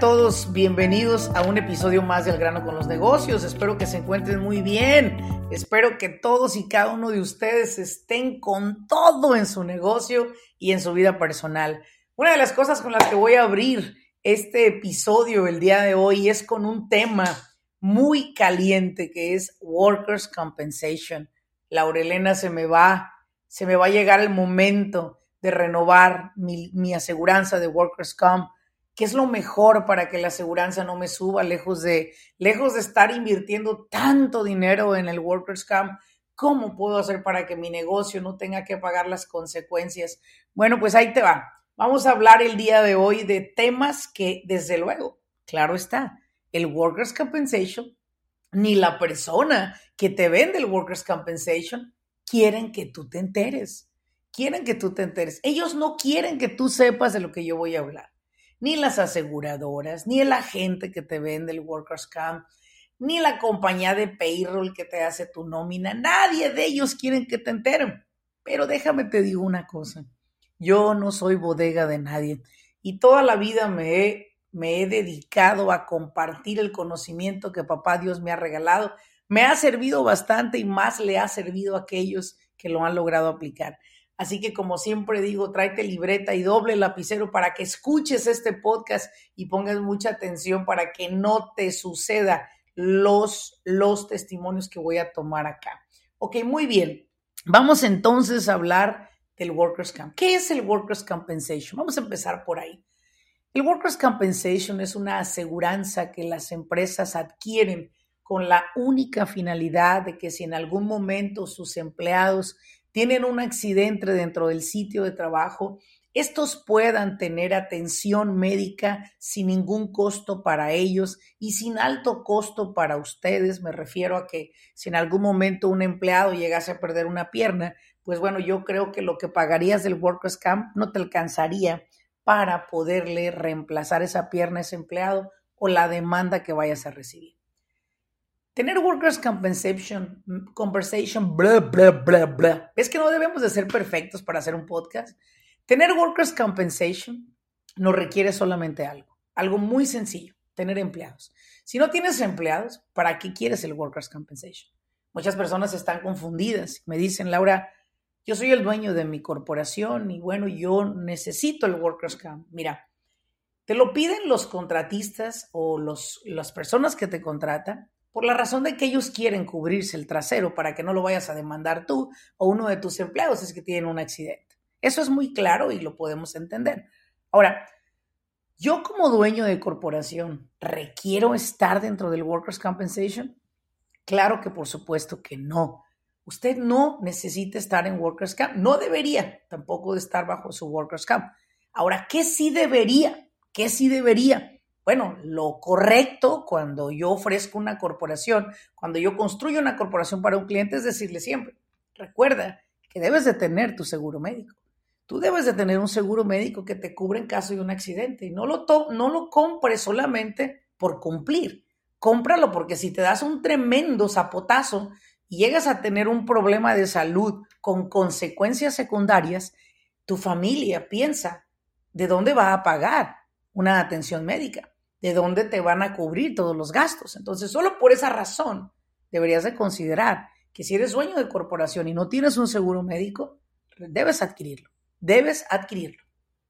Todos? Bienvenidos a un episodio más del grano con los negocios. Espero que se encuentren muy bien. Espero que todos y cada uno de ustedes estén con todo en su negocio y en su vida personal. Una de las cosas con las que voy a abrir este episodio el día de hoy es con un tema muy caliente que es Workers' Compensation. Laurelena se me va, se me va a llegar el momento de renovar mi, mi aseguranza de Workers' Comp. ¿Qué es lo mejor para que la aseguranza no me suba lejos de, lejos de estar invirtiendo tanto dinero en el Workers' Comp? ¿Cómo puedo hacer para que mi negocio no tenga que pagar las consecuencias? Bueno, pues ahí te va. Vamos a hablar el día de hoy de temas que, desde luego, claro está, el Workers' Compensation, ni la persona que te vende el Workers' Compensation quieren que tú te enteres. Quieren que tú te enteres. Ellos no quieren que tú sepas de lo que yo voy a hablar. Ni las aseguradoras, ni el agente que te vende el Workers' Comp, ni la compañía de payroll que te hace tu nómina. Nadie de ellos quieren que te enteren. Pero déjame te digo una cosa. Yo no soy bodega de nadie y toda la vida me he me he dedicado a compartir el conocimiento que papá Dios me ha regalado. Me ha servido bastante y más le ha servido a aquellos que lo han logrado aplicar. Así que como siempre digo, tráete libreta y doble lapicero para que escuches este podcast y pongas mucha atención para que no te suceda los, los testimonios que voy a tomar acá. Ok, muy bien. Vamos entonces a hablar del Workers' Camp. ¿Qué es el Workers' Compensation? Vamos a empezar por ahí. El Workers' Compensation es una aseguranza que las empresas adquieren con la única finalidad de que si en algún momento sus empleados tienen un accidente dentro del sitio de trabajo, estos puedan tener atención médica sin ningún costo para ellos y sin alto costo para ustedes. Me refiero a que si en algún momento un empleado llegase a perder una pierna, pues bueno, yo creo que lo que pagarías del Workers' Camp no te alcanzaría para poderle reemplazar esa pierna a ese empleado o la demanda que vayas a recibir. Tener workers compensation, conversation, bla, bla, bla, bla. ¿Ves que no debemos de ser perfectos para hacer un podcast? Tener workers compensation no requiere solamente algo, algo muy sencillo, tener empleados. Si no tienes empleados, ¿para qué quieres el workers compensation? Muchas personas están confundidas. Me dicen, Laura, yo soy el dueño de mi corporación y bueno, yo necesito el Workers Camp. Mira, te lo piden los contratistas o los, las personas que te contratan por la razón de que ellos quieren cubrirse el trasero para que no lo vayas a demandar tú o uno de tus empleados es que tienen un accidente. Eso es muy claro y lo podemos entender. Ahora, yo como dueño de corporación, ¿requiero estar dentro del Workers' Compensation? Claro que por supuesto que no. Usted no necesita estar en Workers Camp, no debería tampoco estar bajo su Workers Camp. Ahora, ¿qué sí debería? ¿Qué sí debería? Bueno, lo correcto cuando yo ofrezco una corporación, cuando yo construyo una corporación para un cliente es decirle siempre, recuerda que debes de tener tu seguro médico. Tú debes de tener un seguro médico que te cubra en caso de un accidente y no lo, no lo compres solamente por cumplir. Cómpralo porque si te das un tremendo zapotazo y llegas a tener un problema de salud con consecuencias secundarias, tu familia piensa de dónde va a pagar una atención médica, de dónde te van a cubrir todos los gastos. Entonces, solo por esa razón deberías de considerar que si eres dueño de corporación y no tienes un seguro médico, debes adquirirlo, debes adquirirlo.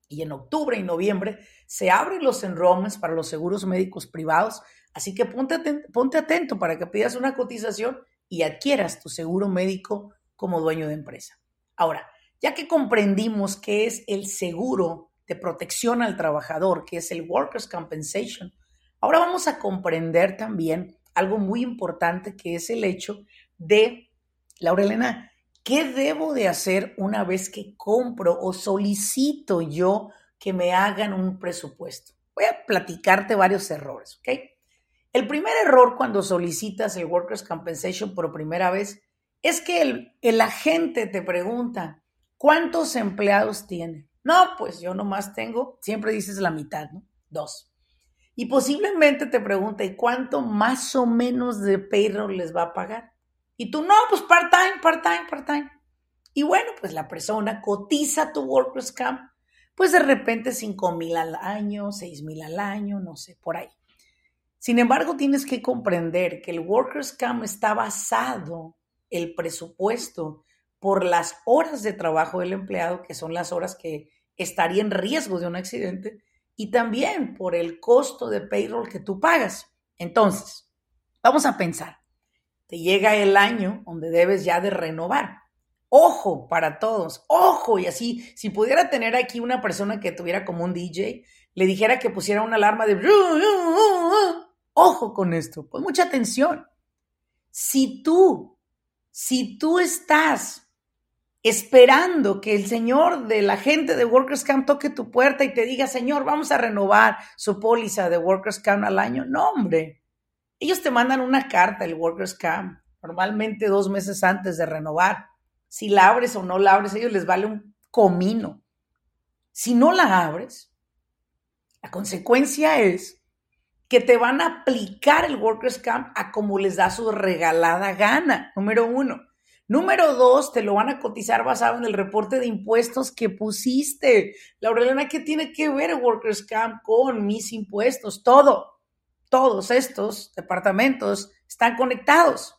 Y en octubre y noviembre se abren los enrollments para los seguros médicos privados, así que ponte atento, ponte atento para que pidas una cotización y adquieras tu seguro médico como dueño de empresa. Ahora, ya que comprendimos qué es el seguro de protección al trabajador, que es el Workers' Compensation, ahora vamos a comprender también algo muy importante que es el hecho de Laurelena, ¿qué debo de hacer una vez que compro o solicito yo que me hagan un presupuesto? Voy a platicarte varios errores, ¿ok? El primer error cuando solicitas el Workers' Compensation por primera vez es que el, el agente te pregunta, ¿cuántos empleados tiene? No, pues yo nomás tengo, siempre dices la mitad, ¿no? Dos. Y posiblemente te pregunte, ¿cuánto más o menos de payroll les va a pagar? Y tú, no, pues part-time, part-time, part-time. Y bueno, pues la persona cotiza tu Workers' Camp, pues de repente 5 mil al año, 6 mil al año, no sé, por ahí. Sin embargo, tienes que comprender que el Workers' Camp está basado, el presupuesto, por las horas de trabajo del empleado, que son las horas que estaría en riesgo de un accidente, y también por el costo de payroll que tú pagas. Entonces, vamos a pensar, te llega el año donde debes ya de renovar. Ojo para todos, ojo, y así, si pudiera tener aquí una persona que tuviera como un DJ, le dijera que pusiera una alarma de... Ojo con esto, pues mucha atención. Si tú, si tú estás esperando que el señor de la gente de Workers Camp toque tu puerta y te diga, señor, vamos a renovar su póliza de Workers Camp al año. No, hombre. Ellos te mandan una carta, el Workers Camp, normalmente dos meses antes de renovar. Si la abres o no la abres, a ellos les vale un comino. Si no la abres, la consecuencia es que te van a aplicar el Workers Camp a como les da su regalada gana, número uno. Número dos, te lo van a cotizar basado en el reporte de impuestos que pusiste. Laurelena, ¿qué tiene que ver Workers Camp con mis impuestos? Todo, todos estos departamentos están conectados.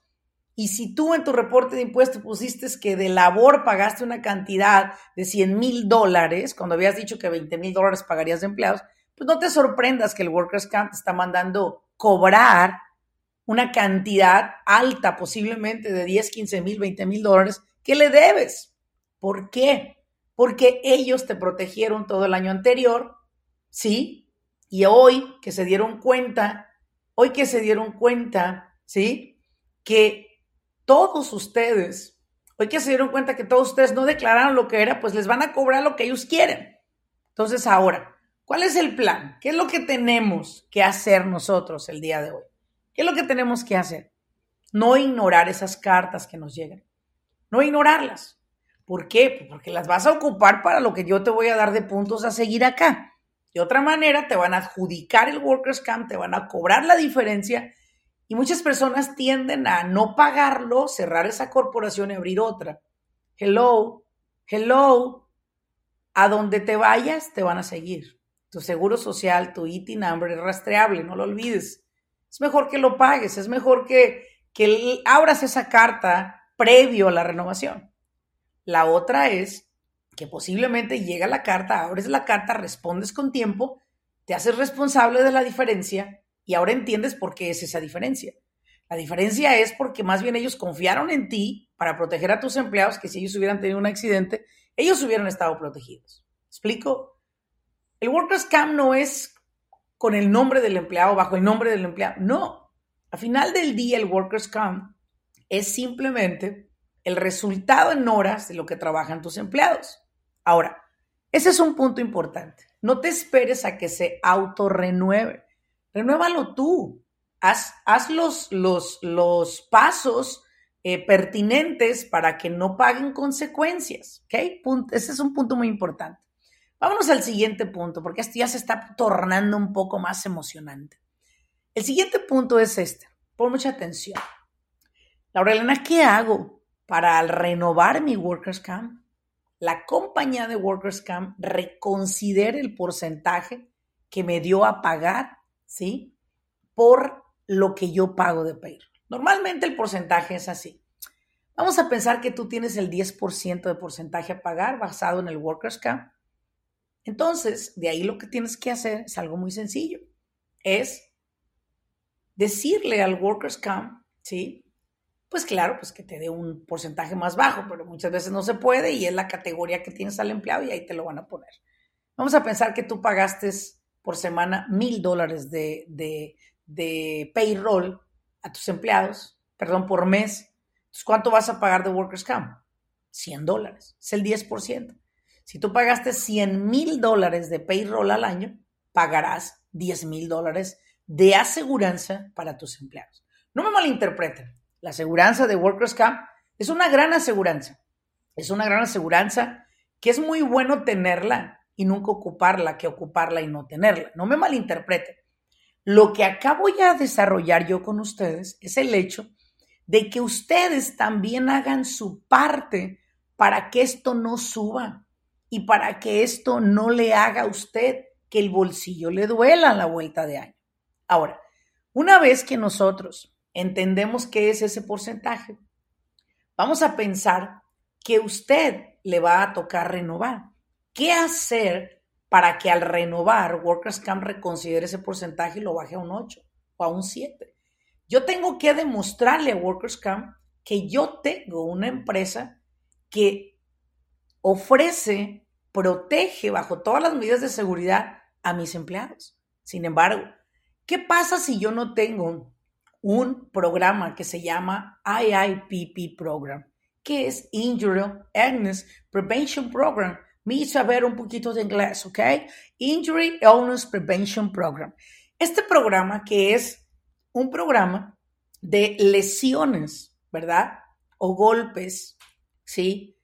Y si tú en tu reporte de impuestos pusiste que de labor pagaste una cantidad de 100 mil dólares, cuando habías dicho que 20 mil dólares pagarías de empleados, pues no te sorprendas que el Workers Camp te está mandando cobrar una cantidad alta, posiblemente de 10, 15 mil, 20 mil dólares, que le debes. ¿Por qué? Porque ellos te protegieron todo el año anterior, ¿sí? Y hoy que se dieron cuenta, hoy que se dieron cuenta, ¿sí? Que todos ustedes, hoy que se dieron cuenta que todos ustedes no declararon lo que era, pues les van a cobrar lo que ellos quieren. Entonces ahora, ¿cuál es el plan? ¿Qué es lo que tenemos que hacer nosotros el día de hoy? ¿Qué es lo que tenemos que hacer? No ignorar esas cartas que nos llegan. No ignorarlas. ¿Por qué? Pues porque las vas a ocupar para lo que yo te voy a dar de puntos a seguir acá. De otra manera, te van a adjudicar el Workers Camp, te van a cobrar la diferencia y muchas personas tienden a no pagarlo, cerrar esa corporación y abrir otra. Hello, hello, a donde te vayas te van a seguir. Tu seguro social, tu IT number es rastreable, no lo olvides es mejor que lo pagues, es mejor que, que abras esa carta previo a la renovación. La otra es que posiblemente llega la carta, abres la carta, respondes con tiempo, te haces responsable de la diferencia y ahora entiendes por qué es esa diferencia. La diferencia es porque más bien ellos confiaron en ti para proteger a tus empleados que si ellos hubieran tenido un accidente, ellos hubieran estado protegidos. ¿Explico? El Workers Camp no es con el nombre del empleado, bajo el nombre del empleado. No, al final del día el Workers Camp es simplemente el resultado en horas de lo que trabajan tus empleados. Ahora, ese es un punto importante. No te esperes a que se autorrenueve. Renuévalo tú. Haz, haz los, los, los, pasos eh, pertinentes para que no paguen consecuencias. ¿okay? Ese es un punto muy importante. Vámonos al siguiente punto, porque esto ya se está tornando un poco más emocionante. El siguiente punto es este. Pon mucha atención. Laurelena, ¿qué hago para renovar mi Workers Camp? La compañía de Workers Camp reconsidere el porcentaje que me dio a pagar, ¿sí? Por lo que yo pago de payroll. Normalmente el porcentaje es así. Vamos a pensar que tú tienes el 10% de porcentaje a pagar basado en el Workers Camp entonces, de ahí lo que tienes que hacer es algo muy sencillo. Es decirle al Workers Camp, ¿sí? Pues claro, pues que te dé un porcentaje más bajo, pero muchas veces no se puede y es la categoría que tienes al empleado y ahí te lo van a poner. Vamos a pensar que tú pagaste por semana mil dólares de, de, de payroll a tus empleados, perdón, por mes. ¿cuánto vas a pagar de Workers Camp? 100 dólares, es el 10%. Si tú pagaste 100 mil dólares de payroll al año, pagarás 10 mil dólares de aseguranza para tus empleados. No me malinterpreten, la aseguranza de Workers Camp es una gran aseguranza. Es una gran aseguranza que es muy bueno tenerla y nunca ocuparla que ocuparla y no tenerla. No me malinterpreten. Lo que acabo ya de desarrollar yo con ustedes es el hecho de que ustedes también hagan su parte para que esto no suba y para que esto no le haga a usted que el bolsillo le duela a la vuelta de año. Ahora, una vez que nosotros entendemos qué es ese porcentaje, vamos a pensar que usted le va a tocar renovar. ¿Qué hacer para que al renovar Workers Camp reconsidere ese porcentaje y lo baje a un 8 o a un 7? Yo tengo que demostrarle a Workers Camp que yo tengo una empresa que ofrece, protege bajo todas las medidas de seguridad a mis empleados. Sin embargo, ¿qué pasa si yo no tengo un programa que se llama IIPP Program? que es Injury Illness Prevention Program. Me hizo saber un poquito de inglés, ¿ok? Injury Illness Prevention Program. Este programa que es un programa de lesiones, ¿verdad? O golpes, ¿sí?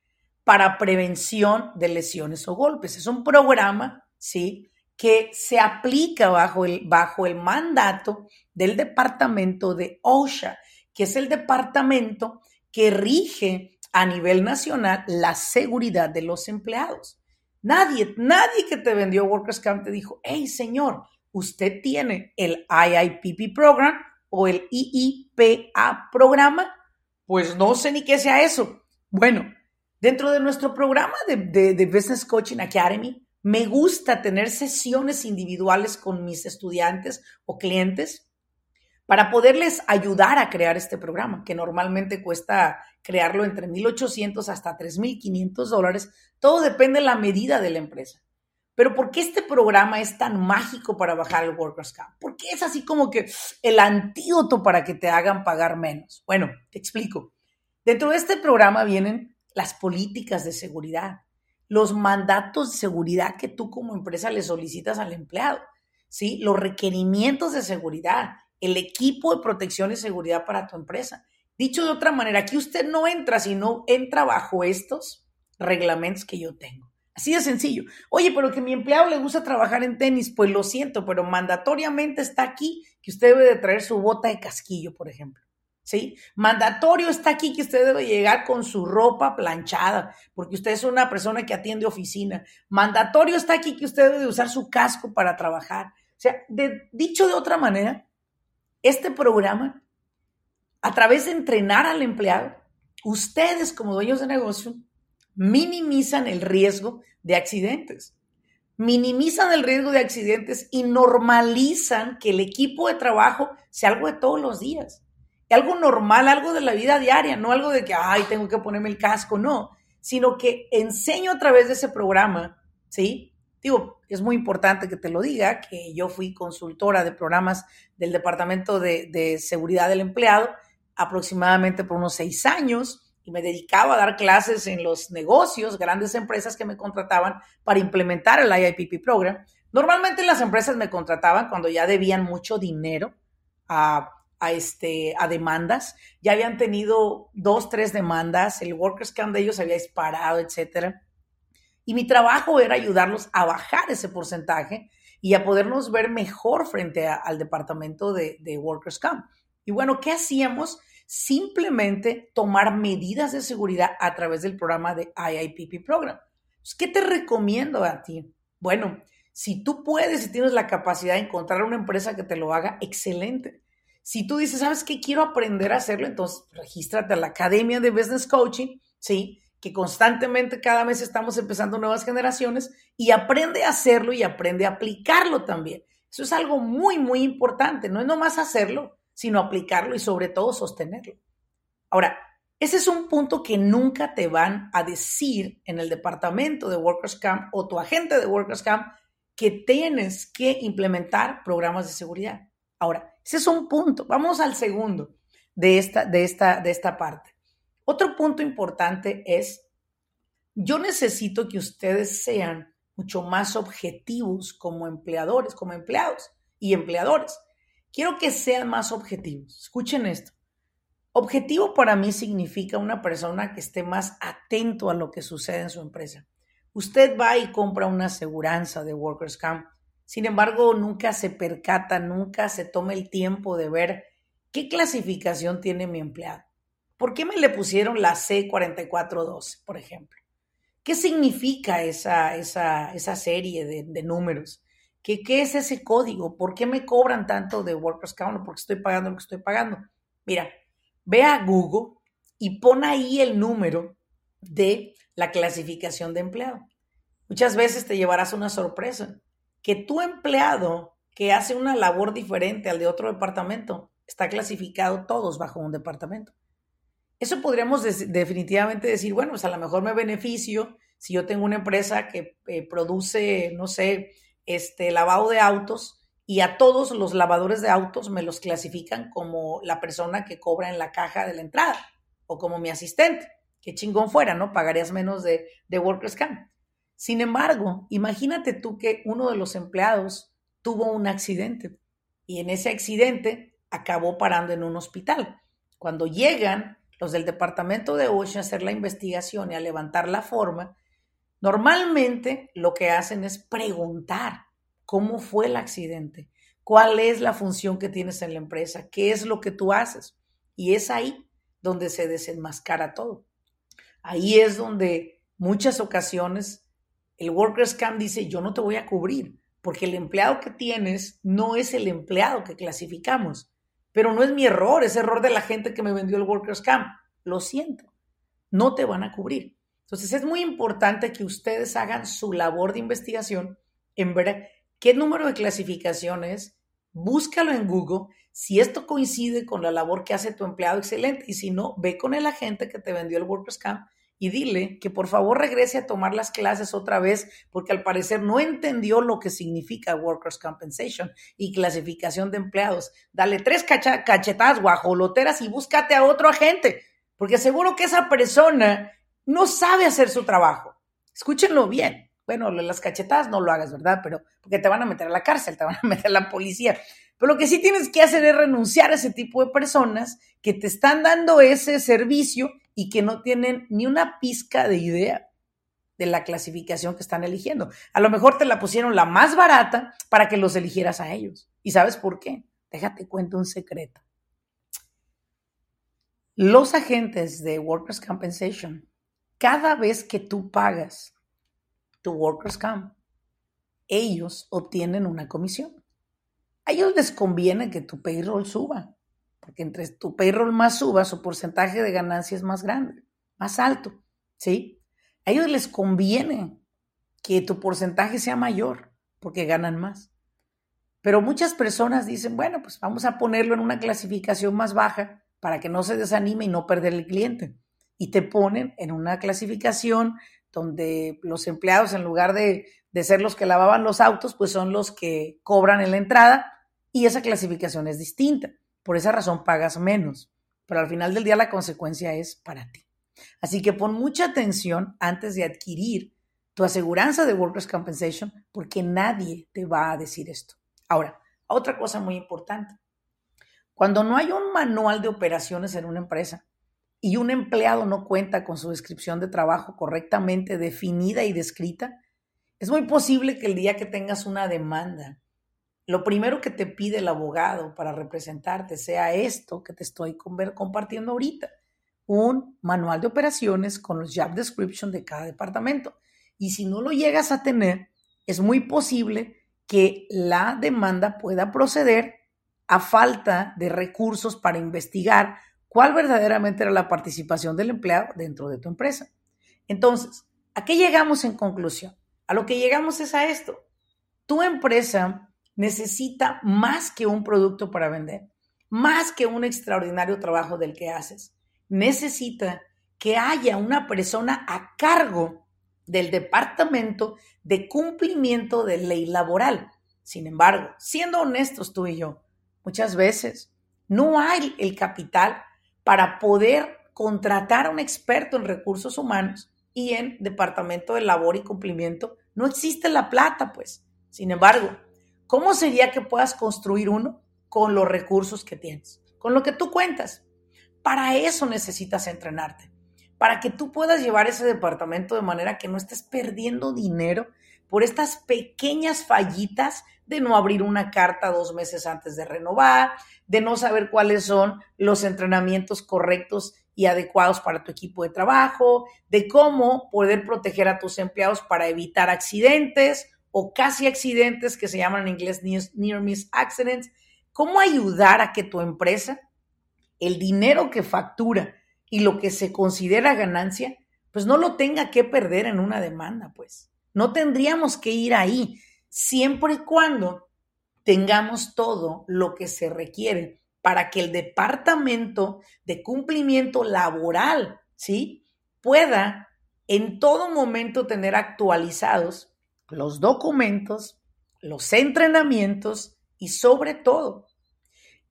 Para prevención de lesiones o golpes. Es un programa, ¿sí? Que se aplica bajo el, bajo el mandato del departamento de OSHA, que es el departamento que rige a nivel nacional la seguridad de los empleados. Nadie, nadie que te vendió Workers Camp te dijo, hey señor, usted tiene el IIPP program o el IIPA programa. Pues no sé ni qué sea eso. Bueno, dentro de nuestro programa de, de Business Coaching Academy, me gusta tener sesiones individuales con mis estudiantes o clientes para poderles ayudar a crear este programa, que normalmente cuesta crearlo entre 1.800 hasta 3.500 dólares. Todo depende de la medida de la empresa. Pero ¿por qué este programa es tan mágico para bajar el Workers' Camp? ¿Por qué es así como que el antídoto para que te hagan pagar menos? Bueno, te explico. Dentro de este programa vienen las políticas de seguridad, los mandatos de seguridad que tú como empresa le solicitas al empleado, ¿sí? Los requerimientos de seguridad, el equipo de protección y seguridad para tu empresa. Dicho de otra manera, aquí usted no entra si no entra bajo estos reglamentos que yo tengo. Así de sencillo. Oye, pero que mi empleado le gusta trabajar en tenis, pues lo siento, pero mandatoriamente está aquí que usted debe de traer su bota de casquillo, por ejemplo. ¿Sí? Mandatorio está aquí que usted debe llegar con su ropa planchada, porque usted es una persona que atiende oficina. Mandatorio está aquí que usted debe de usar su casco para trabajar. O sea, dicho de otra manera, este programa, a través de entrenar al empleado, ustedes como dueños de negocio minimizan el riesgo de accidentes. Minimizan el riesgo de accidentes y normalizan que el equipo de trabajo sea algo de todos los días. Algo normal, algo de la vida diaria, no algo de que, ay, tengo que ponerme el casco, no, sino que enseño a través de ese programa, ¿sí? Digo, es muy importante que te lo diga, que yo fui consultora de programas del Departamento de, Seguridad del Empleado aproximadamente por unos seis años y me dedicaba a dar clases en los negocios, grandes empresas que me contrataban para implementar el IIPP program. Normalmente las empresas me contrataban cuando ya debían mucho dinero a, a, este, a demandas, ya habían tenido dos, tres demandas, el Workers Camp de ellos había disparado, etcétera y mi trabajo era ayudarlos a bajar ese porcentaje y a podernos ver mejor frente al departamento de, Workers Camp. Y bueno, ¿qué hacíamos? Simplemente tomar medidas de seguridad a través del programa de IIPP Program. Pues, ¿Qué te recomiendo a ti? Bueno, si tú puedes y tienes la capacidad de encontrar una empresa que te lo haga, excelente. Si tú dices, ¿sabes qué? Quiero aprender a hacerlo, entonces regístrate a la Academia de Business Coaching, ¿sí? que constantemente cada mes estamos empezando nuevas generaciones y aprende a hacerlo y aprende a aplicarlo también. Eso es algo muy, muy importante. No es nomás hacerlo, sino aplicarlo y sobre todo sostenerlo. Ahora, ese es un punto que nunca te van a decir en el departamento de Workers Camp o tu agente de Workers Camp que tienes que implementar programas de seguridad. Ahora, ese es un punto. Vamos al segundo de esta, de esta, de esta parte. Otro punto importante es, yo necesito que ustedes sean mucho más objetivos como empleadores, como empleados y empleadores. Quiero que sean más objetivos. Escuchen esto. Objetivo para mí significa una persona que esté más atento a lo que sucede en su empresa. Usted va y compra una aseguranza de Workers Camp. Sin embargo, nunca se percata, nunca se toma el tiempo de ver qué clasificación tiene mi empleado. ¿Por qué me le pusieron la C4412, por ejemplo? ¿Qué significa esa, esa, esa serie de, de números? ¿Qué, ¿Qué, es ese código? ¿Por qué me cobran tanto de Workers Count? ¿Por qué estoy pagando lo que estoy pagando? Mira, ve a Google y pon ahí el número de la clasificación de empleado. Muchas veces te llevarás una sorpresa, que tu empleado que hace una labor diferente al de otro departamento está clasificado todos bajo un departamento. Eso podríamos definitivamente decir, bueno, pues a lo mejor me beneficio si yo tengo una empresa que eh, produce, no sé, este lavado de autos y a todos los lavadores de autos me los clasifican como la persona que cobra en la caja de la entrada o como mi asistente. Qué chingón fuera, ¿no? Pagarías menos de, de Workers Camp. Sin embargo, imagínate tú que uno de los empleados tuvo un accidente y en ese accidente acabó parando en un hospital. Cuando llegan los del departamento de OSHA a hacer la investigación y a levantar la forma, normalmente lo que hacen es preguntar cómo fue el accidente, cuál es la función que tienes en la empresa, qué es lo que tú haces. Y es ahí donde se desenmascara todo. Ahí es donde muchas ocasiones el Workers Camp dice, yo no te voy a cubrir, porque el empleado que tienes no es el empleado que clasificamos. Pero no es mi error, es error de la gente que me vendió el Workers Camp. Lo siento, no te van a cubrir. Entonces es muy importante que ustedes hagan su labor de investigación en ver qué número de clasificaciones, búscalo en Google. Si esto coincide con la labor que hace tu empleado, excelente. Y si no, ve con el agente que te vendió el Workers Camp y dile que por favor regrese a tomar las clases otra vez porque al parecer no entendió lo que significa Workers' Compensation y clasificación de empleados. Dale tres cachetadas guajoloteras y búscate a otro agente porque seguro que esa persona no sabe hacer su trabajo. Escúchenlo bien. Bueno, las cachetadas no lo hagas, ¿verdad? Pero porque te van a meter a la cárcel, te van a meter a la policía. Pero lo que sí tienes que hacer es renunciar a ese tipo de personas que te están dando ese servicio y que no tienen ni una pizca de idea de la clasificación que están eligiendo. A lo mejor te la pusieron la más barata para que los eligieras a ellos. ¿Y sabes por qué? Déjate cuento un secreto. Los agentes de Workers' Compensation, cada vez que tú pagas tu Workers' Comp, ellos obtienen una comisión. A ellos les conviene que tu payroll suba porque entre tu payroll más suba, su porcentaje de ganancia es más grande, más alto, ¿sí? A ellos les conviene que tu porcentaje sea mayor, porque ganan más. Pero muchas personas dicen, bueno, pues vamos a ponerlo en una clasificación más baja para que no se desanime y no perder el cliente. Y te ponen en una clasificación donde los empleados, en lugar de, de ser los que lavaban los autos, pues son los que cobran en la entrada y esa clasificación es distinta. Por esa razón pagas menos, pero al final del día la consecuencia es para ti. Así que pon mucha atención antes de adquirir tu aseguranza de Workers' Compensation porque nadie te va a decir esto. Ahora, otra cosa muy importante. Cuando no hay un manual de operaciones en una empresa y un empleado no cuenta con su descripción de trabajo correctamente definida y descrita, es muy posible que el día que tengas una demanda lo primero que te pide el abogado para representarte sea esto que te estoy compartiendo ahorita, un manual de operaciones con los job description de cada departamento. Y si no lo llegas a tener, es muy posible que la demanda pueda proceder a falta de recursos para investigar cuál verdaderamente era la participación del empleado dentro de tu empresa. Entonces, ¿a qué llegamos en conclusión? A lo que llegamos es a esto. Tu empresa necesita más que un producto para vender, más que un extraordinario trabajo del que haces. Necesita que haya una persona a cargo del departamento de cumplimiento de ley laboral. Sin embargo, siendo honestos tú y yo, muchas veces no hay el capital para poder contratar a un experto en recursos humanos y en departamento de labor y cumplimiento no existe la plata, pues. Sin embargo, ¿cómo sería que puedas construir uno con los recursos que tienes, con lo que tú cuentas? Para eso necesitas entrenarte, para que tú puedas llevar ese departamento de manera que no estés perdiendo dinero por estas pequeñas fallitas de no abrir una carta dos meses antes de renovar, de no saber cuáles son los entrenamientos correctos y adecuados para tu equipo de trabajo, de cómo poder proteger a tus empleados para evitar accidentes o casi accidentes que se llaman en inglés near miss accidents, cómo ayudar a que tu empresa, el dinero que factura y lo que se considera ganancia, pues no lo tenga que perder en una demanda, pues. No tendríamos que ir ahí, siempre y cuando tengamos todo lo que se requiere para que el departamento de cumplimiento laboral, ¿sí? Pueda en todo momento tener actualizados los documentos, los entrenamientos y sobre todo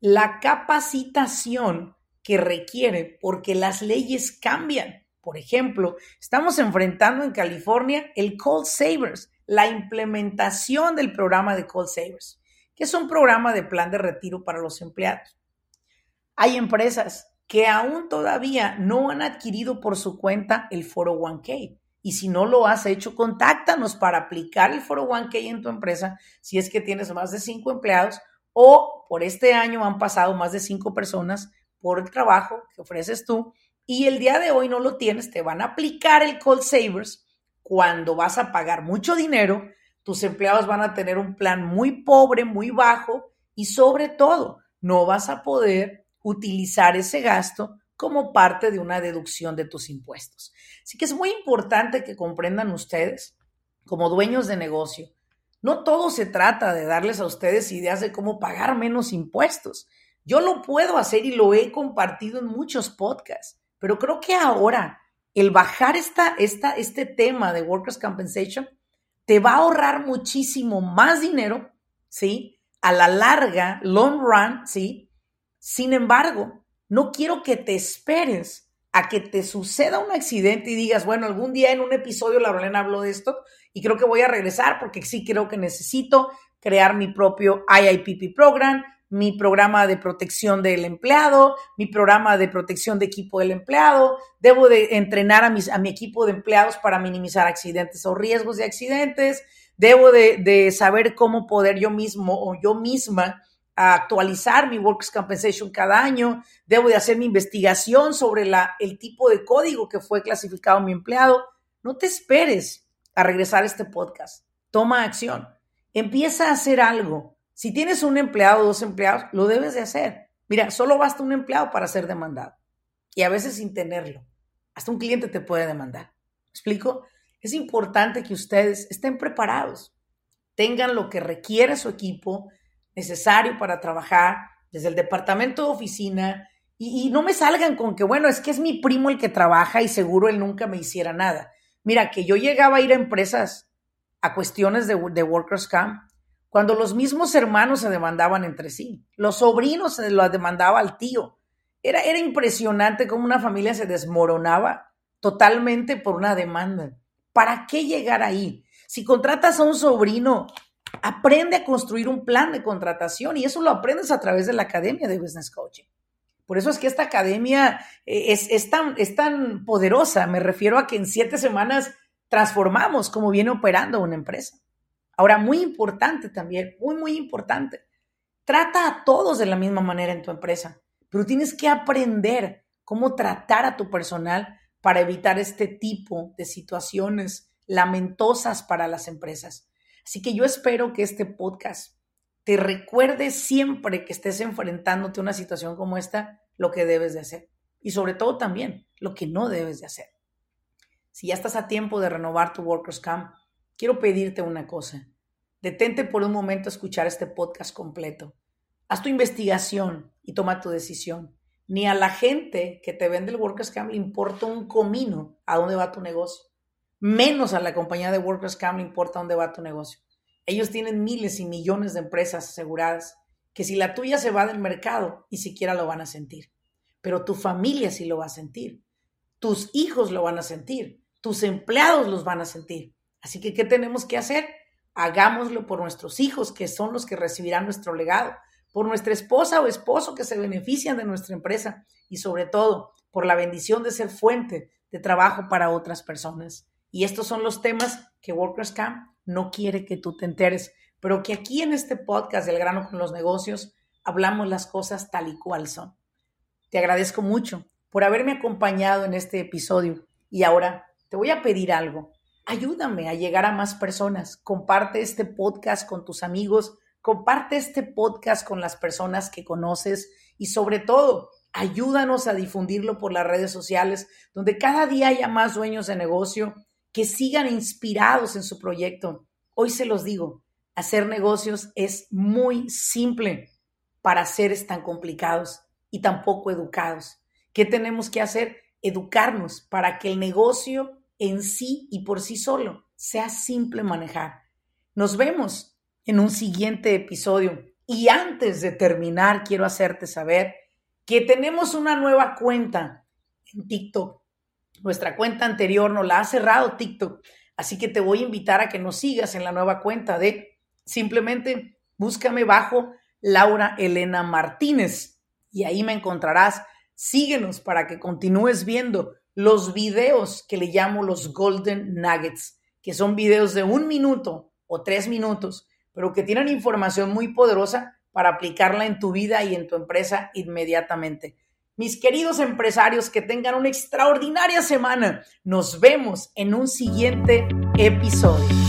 la capacitación que requiere porque las leyes cambian. Por ejemplo, estamos enfrentando en California el Call Savers, la implementación del programa de Call Savers, que es un programa de plan de retiro para los empleados. Hay empresas que aún todavía no han adquirido por su cuenta el 401k. Y si no lo has hecho, contáctanos para aplicar el 401k en tu empresa si es que tienes más de cinco empleados o por este año han pasado más de cinco personas por el trabajo que ofreces tú y el día de hoy no lo tienes, te van a aplicar el Call Savers cuando vas a pagar mucho dinero, tus empleados van a tener un plan muy pobre, muy bajo y sobre todo no vas a poder utilizar ese gasto como parte de una deducción de tus impuestos. Así que es muy importante que comprendan ustedes, como dueños de negocio, no todo se trata de darles a ustedes ideas de cómo pagar menos impuestos. Yo lo puedo hacer y lo he compartido en muchos podcasts, pero creo que ahora el bajar esta, esta, este tema de Workers' Compensation te va a ahorrar muchísimo más dinero, ¿sí? A la larga, long run, ¿sí? Sin embargo, no quiero que te esperes a que te suceda un accidente y digas, bueno, algún día en un episodio la Rolena habló de esto y creo que voy a regresar porque sí creo que necesito crear mi propio IIPP program, mi programa de protección del empleado, mi programa de protección de equipo del empleado, debo de entrenar a, mis, a mi equipo de empleados para minimizar accidentes o riesgos de accidentes, debo de, de saber cómo poder yo mismo o yo misma a actualizar mi Workers' Compensation cada año, debo de hacer mi investigación sobre la, el tipo de código que fue clasificado mi empleado. No te esperes a regresar a este podcast. Toma acción. Empieza a hacer algo. Si tienes un empleado o dos empleados, lo debes de hacer. Mira, solo basta un empleado para ser demandado. Y a veces sin tenerlo. Hasta un cliente te puede demandar. ¿Me explico? Es importante que ustedes estén preparados. Tengan lo que requiere su equipo, necesario para trabajar desde el departamento de oficina y, no me salgan con que, bueno, es que es mi primo el que trabaja y seguro él nunca me hiciera nada. Mira, que yo llegaba a ir a empresas a cuestiones de, de Workers' Camp cuando los mismos hermanos se demandaban entre sí, los sobrinos se lo demandaba al tío. Era, era impresionante cómo una familia se desmoronaba totalmente por una demanda. ¿Para qué llegar ahí? Si contratas a un sobrino Aprende a construir un plan de contratación y eso lo aprendes a través de la Academia de Business Coaching. Por eso es que esta academia eh, es, tan, es tan poderosa. Me refiero a que en siete semanas transformamos cómo viene operando una empresa. Ahora, muy importante también, muy, muy importante. Trata a todos de la misma manera en tu empresa, pero tienes que aprender cómo tratar a tu personal para evitar este tipo de situaciones lamentosas para las empresas. Así que yo espero que este podcast te recuerde siempre que estés enfrentándote a una situación como esta, lo que debes de hacer. Y sobre todo también lo que no debes de hacer. Si ya estás a tiempo de renovar tu Workers Camp, quiero pedirte una cosa. Detente por un momento a escuchar este podcast completo. Haz tu investigación y toma tu decisión. Ni a la gente que te vende el Workers Camp le importa un comino a dónde va tu negocio menos a la compañía de Workers Camp le importa dónde va tu negocio. Ellos tienen miles y millones de empresas aseguradas que si la tuya se va del mercado, ni siquiera lo van a sentir. pero tu familia sí lo va a sentir. Tus hijos lo van a sentir. Tus empleados los van a sentir. Así que, ¿qué tenemos que hacer? Hagámoslo por nuestros hijos, que son los que recibirán nuestro legado, por nuestra esposa o esposo que se benefician de nuestra empresa y sobre todo por la bendición de ser fuente de trabajo para otras personas. Y estos son los temas que Workers Camp no quiere que tú te enteres, pero que aquí en este podcast del grano con los negocios hablamos las cosas tal y cual son. Te agradezco mucho por haberme acompañado en este episodio y ahora te voy a pedir algo. Ayúdame a llegar a más personas. Comparte este podcast con tus amigos, comparte este podcast con las personas que conoces y sobre todo, ayúdanos a difundirlo por las redes sociales, donde cada día haya más dueños de negocio que sigan inspirados en su proyecto. Hoy se los digo, hacer negocios es muy simple para seres tan complicados y tan poco educados. ¿Qué tenemos que hacer? Educarnos para que el negocio en sí y por sí solo sea simple manejar. Nos vemos en un siguiente episodio. Y antes de terminar, quiero hacerte saber que tenemos una nueva cuenta en TikTok. Nuestra cuenta anterior nos la ha cerrado TikTok. Así que te voy a invitar a que nos sigas en la nueva cuenta de simplemente búscame bajo Laura Elena Martínez y ahí me encontrarás. Síguenos para que continúes viendo los videos que le llamo los Golden Nuggets, que son videos de un minuto o tres minutos, pero que tienen información muy poderosa para aplicarla en tu vida y en tu empresa inmediatamente. Mis queridos empresarios, que tengan una extraordinaria semana. Nos vemos en un siguiente episodio.